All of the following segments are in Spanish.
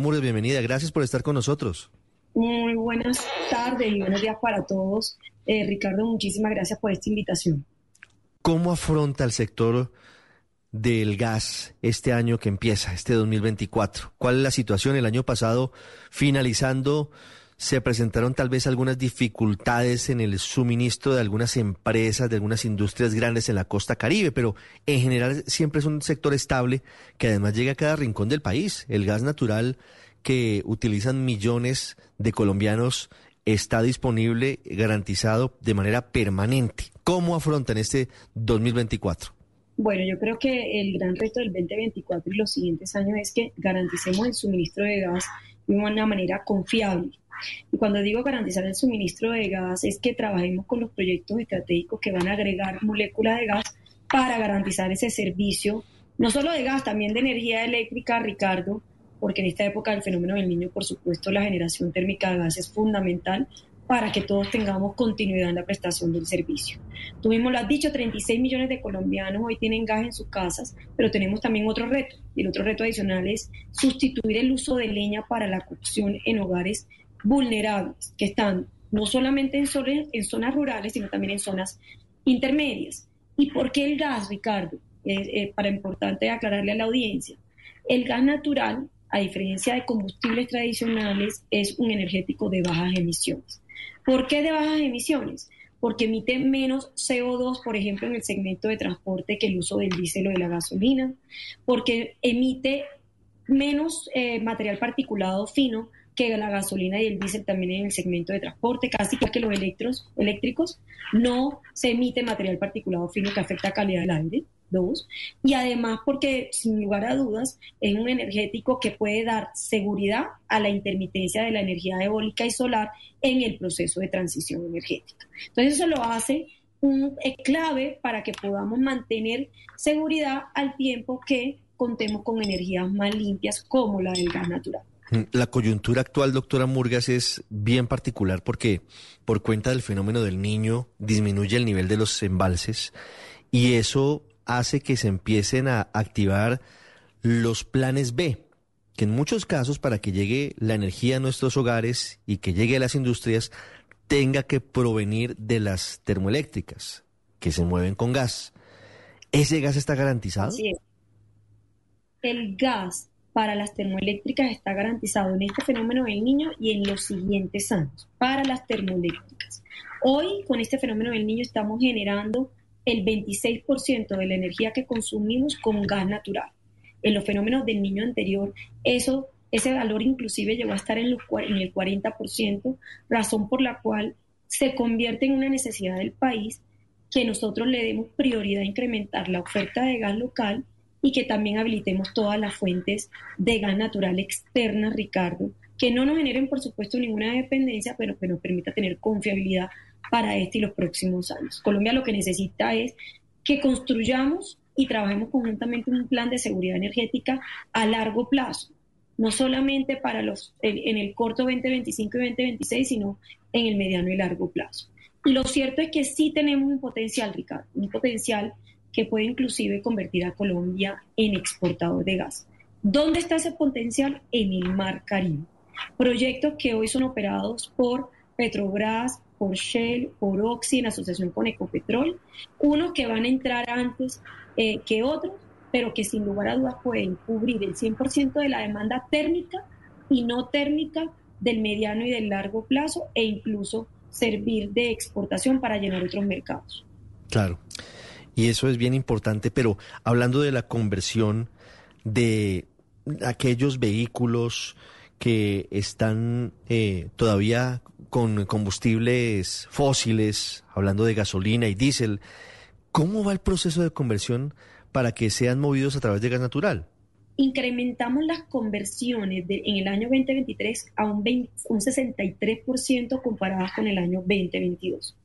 Mures, bienvenida. Gracias por estar con nosotros. Muy buenas tardes y buenos días para todos. Eh, Ricardo, muchísimas gracias por esta invitación. ¿Cómo afronta el sector del gas este año que empieza, este 2024? ¿Cuál es la situación? El año pasado, finalizando, se presentaron tal vez algunas dificultades en el suministro de algunas empresas, de algunas industrias grandes en la costa caribe, pero en general siempre es un sector estable que además llega a cada rincón del país. El gas natural que utilizan millones de colombianos está disponible, garantizado de manera permanente. ¿Cómo afrontan este 2024? Bueno, yo creo que el gran reto del 2024 y los siguientes años es que garanticemos el suministro de gas de una manera confiable. Y cuando digo garantizar el suministro de gas es que trabajemos con los proyectos estratégicos que van a agregar moléculas de gas para garantizar ese servicio, no solo de gas, también de energía eléctrica, Ricardo, porque en esta época del fenómeno del niño, por supuesto, la generación térmica de gas es fundamental para que todos tengamos continuidad en la prestación del servicio. Tuvimos, lo has dicho, 36 millones de colombianos hoy tienen gas en sus casas, pero tenemos también otro reto. Y el otro reto adicional es sustituir el uso de leña para la cocción en hogares vulnerables, que están no solamente en zonas, rurales, sino también en zonas intermedias. ¿Y por qué el gas, Ricardo? Eh, para importante aclararle a la audiencia. El gas natural a diferencia de combustibles tradicionales, es un energético de bajas emisiones. ¿Por qué de bajas emisiones? Porque emite menos CO2, por ejemplo, en el segmento de transporte que el uso del diésel o de la gasolina, porque emite menos eh, material particulado fino que la gasolina y el diésel también en el segmento de transporte, casi que los electros, eléctricos, no se emite material particulado fino que afecta la calidad del aire dos, y además porque sin lugar a dudas es un energético que puede dar seguridad a la intermitencia de la energía eólica y solar en el proceso de transición energética. Entonces eso lo hace un, clave para que podamos mantener seguridad al tiempo que contemos con energías más limpias como la del gas natural. Mm, la coyuntura actual, doctora Murgas, es bien particular porque por cuenta del fenómeno del niño disminuye el nivel de los embalses y eso hace que se empiecen a activar los planes B, que en muchos casos para que llegue la energía a nuestros hogares y que llegue a las industrias, tenga que provenir de las termoeléctricas, que se mueven con gas. ¿Ese gas está garantizado? Sí. El gas para las termoeléctricas está garantizado en este fenómeno del niño y en los siguientes años, para las termoeléctricas. Hoy, con este fenómeno del niño, estamos generando el 26% de la energía que consumimos con gas natural. En los fenómenos del niño anterior, eso, ese valor inclusive llegó a estar en, en el 40%, razón por la cual se convierte en una necesidad del país que nosotros le demos prioridad a incrementar la oferta de gas local y que también habilitemos todas las fuentes de gas natural externas, Ricardo, que no nos generen, por supuesto, ninguna dependencia, pero que nos permita tener confiabilidad para este y los próximos años. Colombia lo que necesita es que construyamos y trabajemos conjuntamente un plan de seguridad energética a largo plazo, no solamente para los en el corto 2025 y 2026, sino en el mediano y largo plazo. Lo cierto es que sí tenemos un potencial, Ricardo, un potencial que puede inclusive convertir a Colombia en exportador de gas. ¿Dónde está ese potencial? En el Mar Caribe. Proyectos que hoy son operados por Petrobras, por Shell, por Oxy, en asociación con Ecopetrol, unos que van a entrar antes eh, que otros, pero que sin lugar a dudas pueden cubrir el 100% de la demanda térmica y no térmica del mediano y del largo plazo e incluso servir de exportación para llenar otros mercados. Claro, y eso es bien importante, pero hablando de la conversión de aquellos vehículos que están eh, todavía con combustibles fósiles, hablando de gasolina y diésel, ¿cómo va el proceso de conversión para que sean movidos a través de gas natural? Incrementamos las conversiones en el año 2023 a un, un 63% comparadas con el año 2022.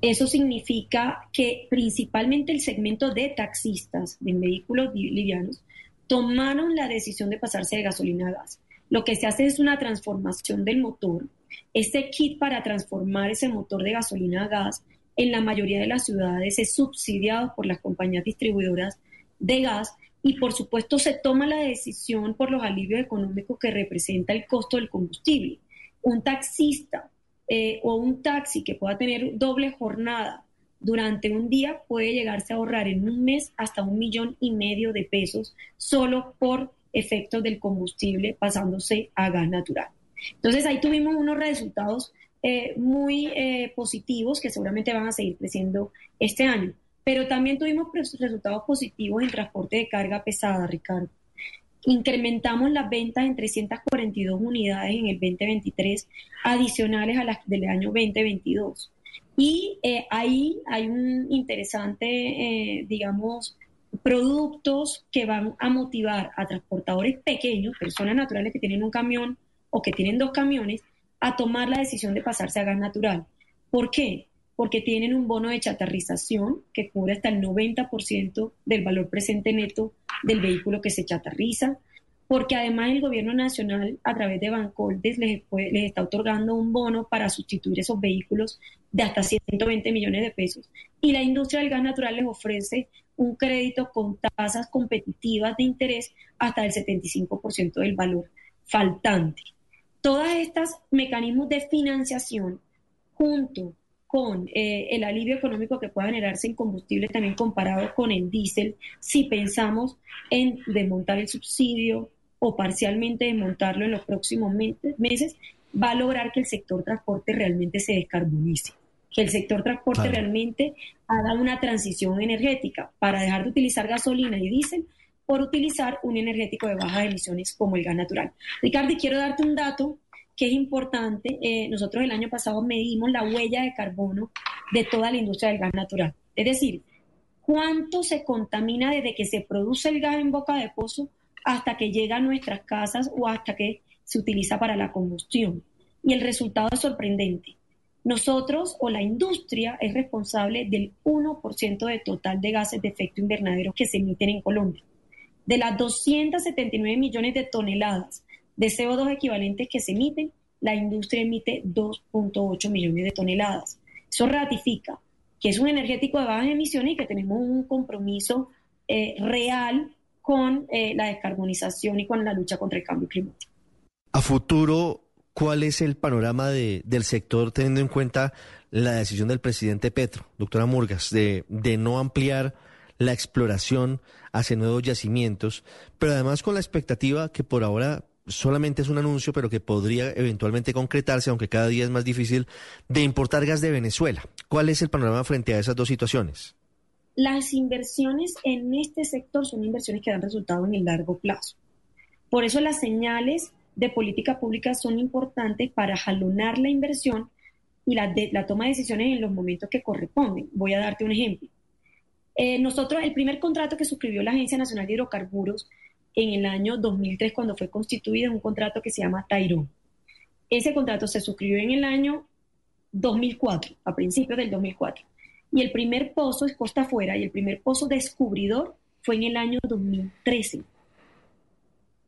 Eso significa que principalmente el segmento de taxistas de vehículos livianos tomaron la decisión de pasarse de gasolina a gas lo que se hace es una transformación del motor. Este kit para transformar ese motor de gasolina a gas en la mayoría de las ciudades es subsidiado por las compañías distribuidoras de gas y por supuesto se toma la decisión por los alivios económicos que representa el costo del combustible. Un taxista eh, o un taxi que pueda tener doble jornada durante un día puede llegarse a ahorrar en un mes hasta un millón y medio de pesos solo por efectos del combustible pasándose a gas natural. Entonces ahí tuvimos unos resultados eh, muy eh, positivos que seguramente van a seguir creciendo este año. Pero también tuvimos resultados positivos en transporte de carga pesada, Ricardo. Incrementamos las ventas en 342 unidades en el 2023, adicionales a las del año 2022. Y eh, ahí hay un interesante, eh, digamos, productos que van a motivar a transportadores pequeños, personas naturales que tienen un camión o que tienen dos camiones, a tomar la decisión de pasarse a gas natural. ¿Por qué? Porque tienen un bono de chatarrización que cubre hasta el 90% del valor presente neto del vehículo que se chatarriza, porque además el gobierno nacional a través de Bancoldes les, les, está otorgando un bono para sustituir esos vehículos de hasta 120 millones de pesos. Y la industria del gas natural les ofrece un crédito con tasas competitivas de interés hasta el 75% del valor faltante. Todos estos mecanismos de financiación junto con eh, el alivio económico que pueda generarse en combustible también comparado con el diésel, si pensamos en desmontar el subsidio, o parcialmente desmontarlo en los próximos meses, va a lograr que el sector transporte realmente se descarbonice, que el sector transporte realmente haga una transición energética para dejar de utilizar gasolina y diésel por utilizar un energético de bajas emisiones como el gas natural. Ricardo, quiero darte un dato que es importante. Eh, nosotros el año pasado medimos la huella de carbono de toda la industria del gas natural. Es decir, cuánto se contamina desde que se produce el gas en boca de pozo hasta que llega a nuestras casas o hasta que se utiliza para la combustión. Y el resultado es sorprendente. Nosotros o la industria es responsable del 1% de total de gases de efecto invernadero que se emiten en Colombia. De las 279 millones de toneladas de CO2 equivalentes que se emiten, la industria emite 2.8 millones de toneladas. Eso ratifica que es un energético de bajas emisiones y que tenemos un compromiso eh, real con eh, la descarbonización y con la lucha contra el cambio climático. A futuro, ¿cuál es el panorama del sector teniendo en cuenta la decisión del presidente Petro, doctora Murgas, de, de no ampliar la exploración hacia nuevos yacimientos, pero además con la expectativa que por ahora solamente es un anuncio, pero que podría eventualmente concretarse, aunque cada día es más difícil, de importar gas de Venezuela. ¿Cuál es el panorama frente a esas dos situaciones? Las inversiones en este sector son inversiones que dan resultado en el largo plazo. Por eso las señales de política pública son importantes para jalonar la inversión y la, toma de decisiones en los momentos que corresponden. Voy a darte un ejemplo. Eh, nosotros, el primer contrato que suscribió la Agencia Nacional de Hidrocarburos en el año 2003, cuando fue constituido, es un contrato que se llama Tairón. Ese contrato se suscribió en el año 2004, a principios del 2004 y el primer pozo es costa afuera y el primer pozo descubridor fue en el año 2013.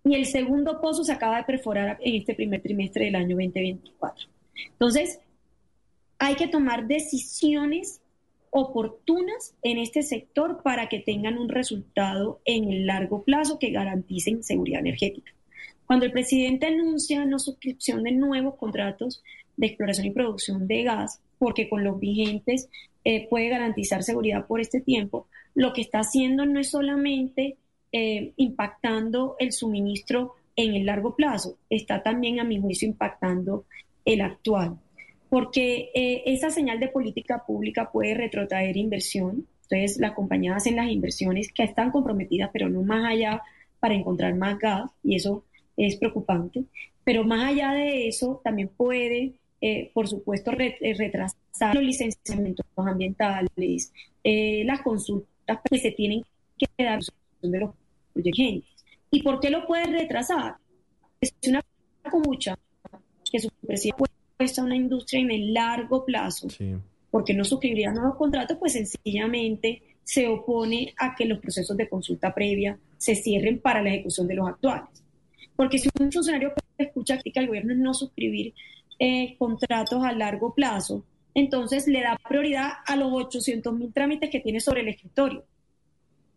Y el segundo pozo se acaba de perforar en este primer trimestre del año 2024. Entonces, hay que tomar decisiones oportunas en este sector para que tengan un resultado en el largo plazo que garanticen seguridad energética. Cuando el presidente anuncia la suscripción de nuevos contratos de exploración y producción de gas, porque con los vigentes eh, puede garantizar seguridad por este tiempo, lo que está haciendo no es solamente eh, impactando el suministro en el largo plazo, está también, a mi juicio, impactando el actual. Porque eh, esa señal de política pública puede retrotraer inversión. Entonces, las compañías hacen las inversiones que están comprometidas, pero no más allá para encontrar más gas, y eso es preocupante. Pero más allá de eso, también puede eh, por supuesto, eh, retrasar los licenciamientos ambientales, las consultas que se tienen que dar de los proyectos. ¿Y por qué lo puede retrasar? Es una mucha que su presidente a una industria en el largo plazo, porque no suscribiría nuevos contratos, pues sencillamente se opone a que los procesos de consulta previa se cierren para la ejecución de los actuales. Porque si un funcionario escucha que el gobierno no suscribir eh, contratos a largo plazo, entonces le da prioridad a los 800 mil trámites que tiene sobre el escritorio.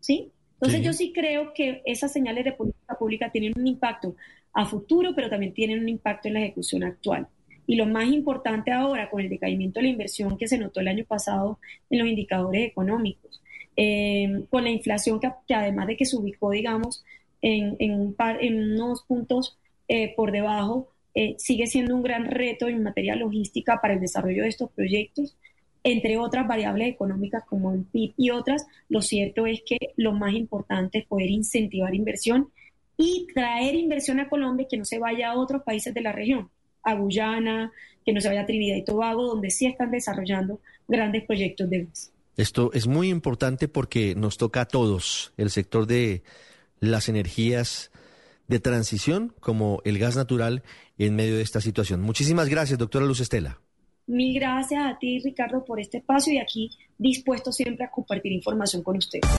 ¿Sí? Entonces yo sí creo que esas señales de política pública tienen un impacto a futuro, pero también tienen un impacto en la ejecución actual. Y lo más importante ahora, con el decaimiento de la inversión que se notó el año pasado en los indicadores económicos, eh, con la inflación que, además de que se ubicó, digamos, en, en, unos puntos eh, por debajo, eh, sigue siendo un gran reto en materia logística para el desarrollo de estos proyectos, entre otras variables económicas como el PIB y otras. Lo cierto es que lo más importante es poder incentivar inversión y traer inversión a Colombia que no se vaya a otros países de la región, a Guyana, que no se vaya a Trinidad y Tobago, donde sí están desarrollando grandes proyectos de gas. Esto es muy importante porque nos toca a todos el sector de las energías de transición como el gas natural en medio de esta situación. Muchísimas gracias, doctora Luz Estela. Mil gracias a ti, Ricardo, por este espacio y aquí dispuesto siempre a compartir información con usted.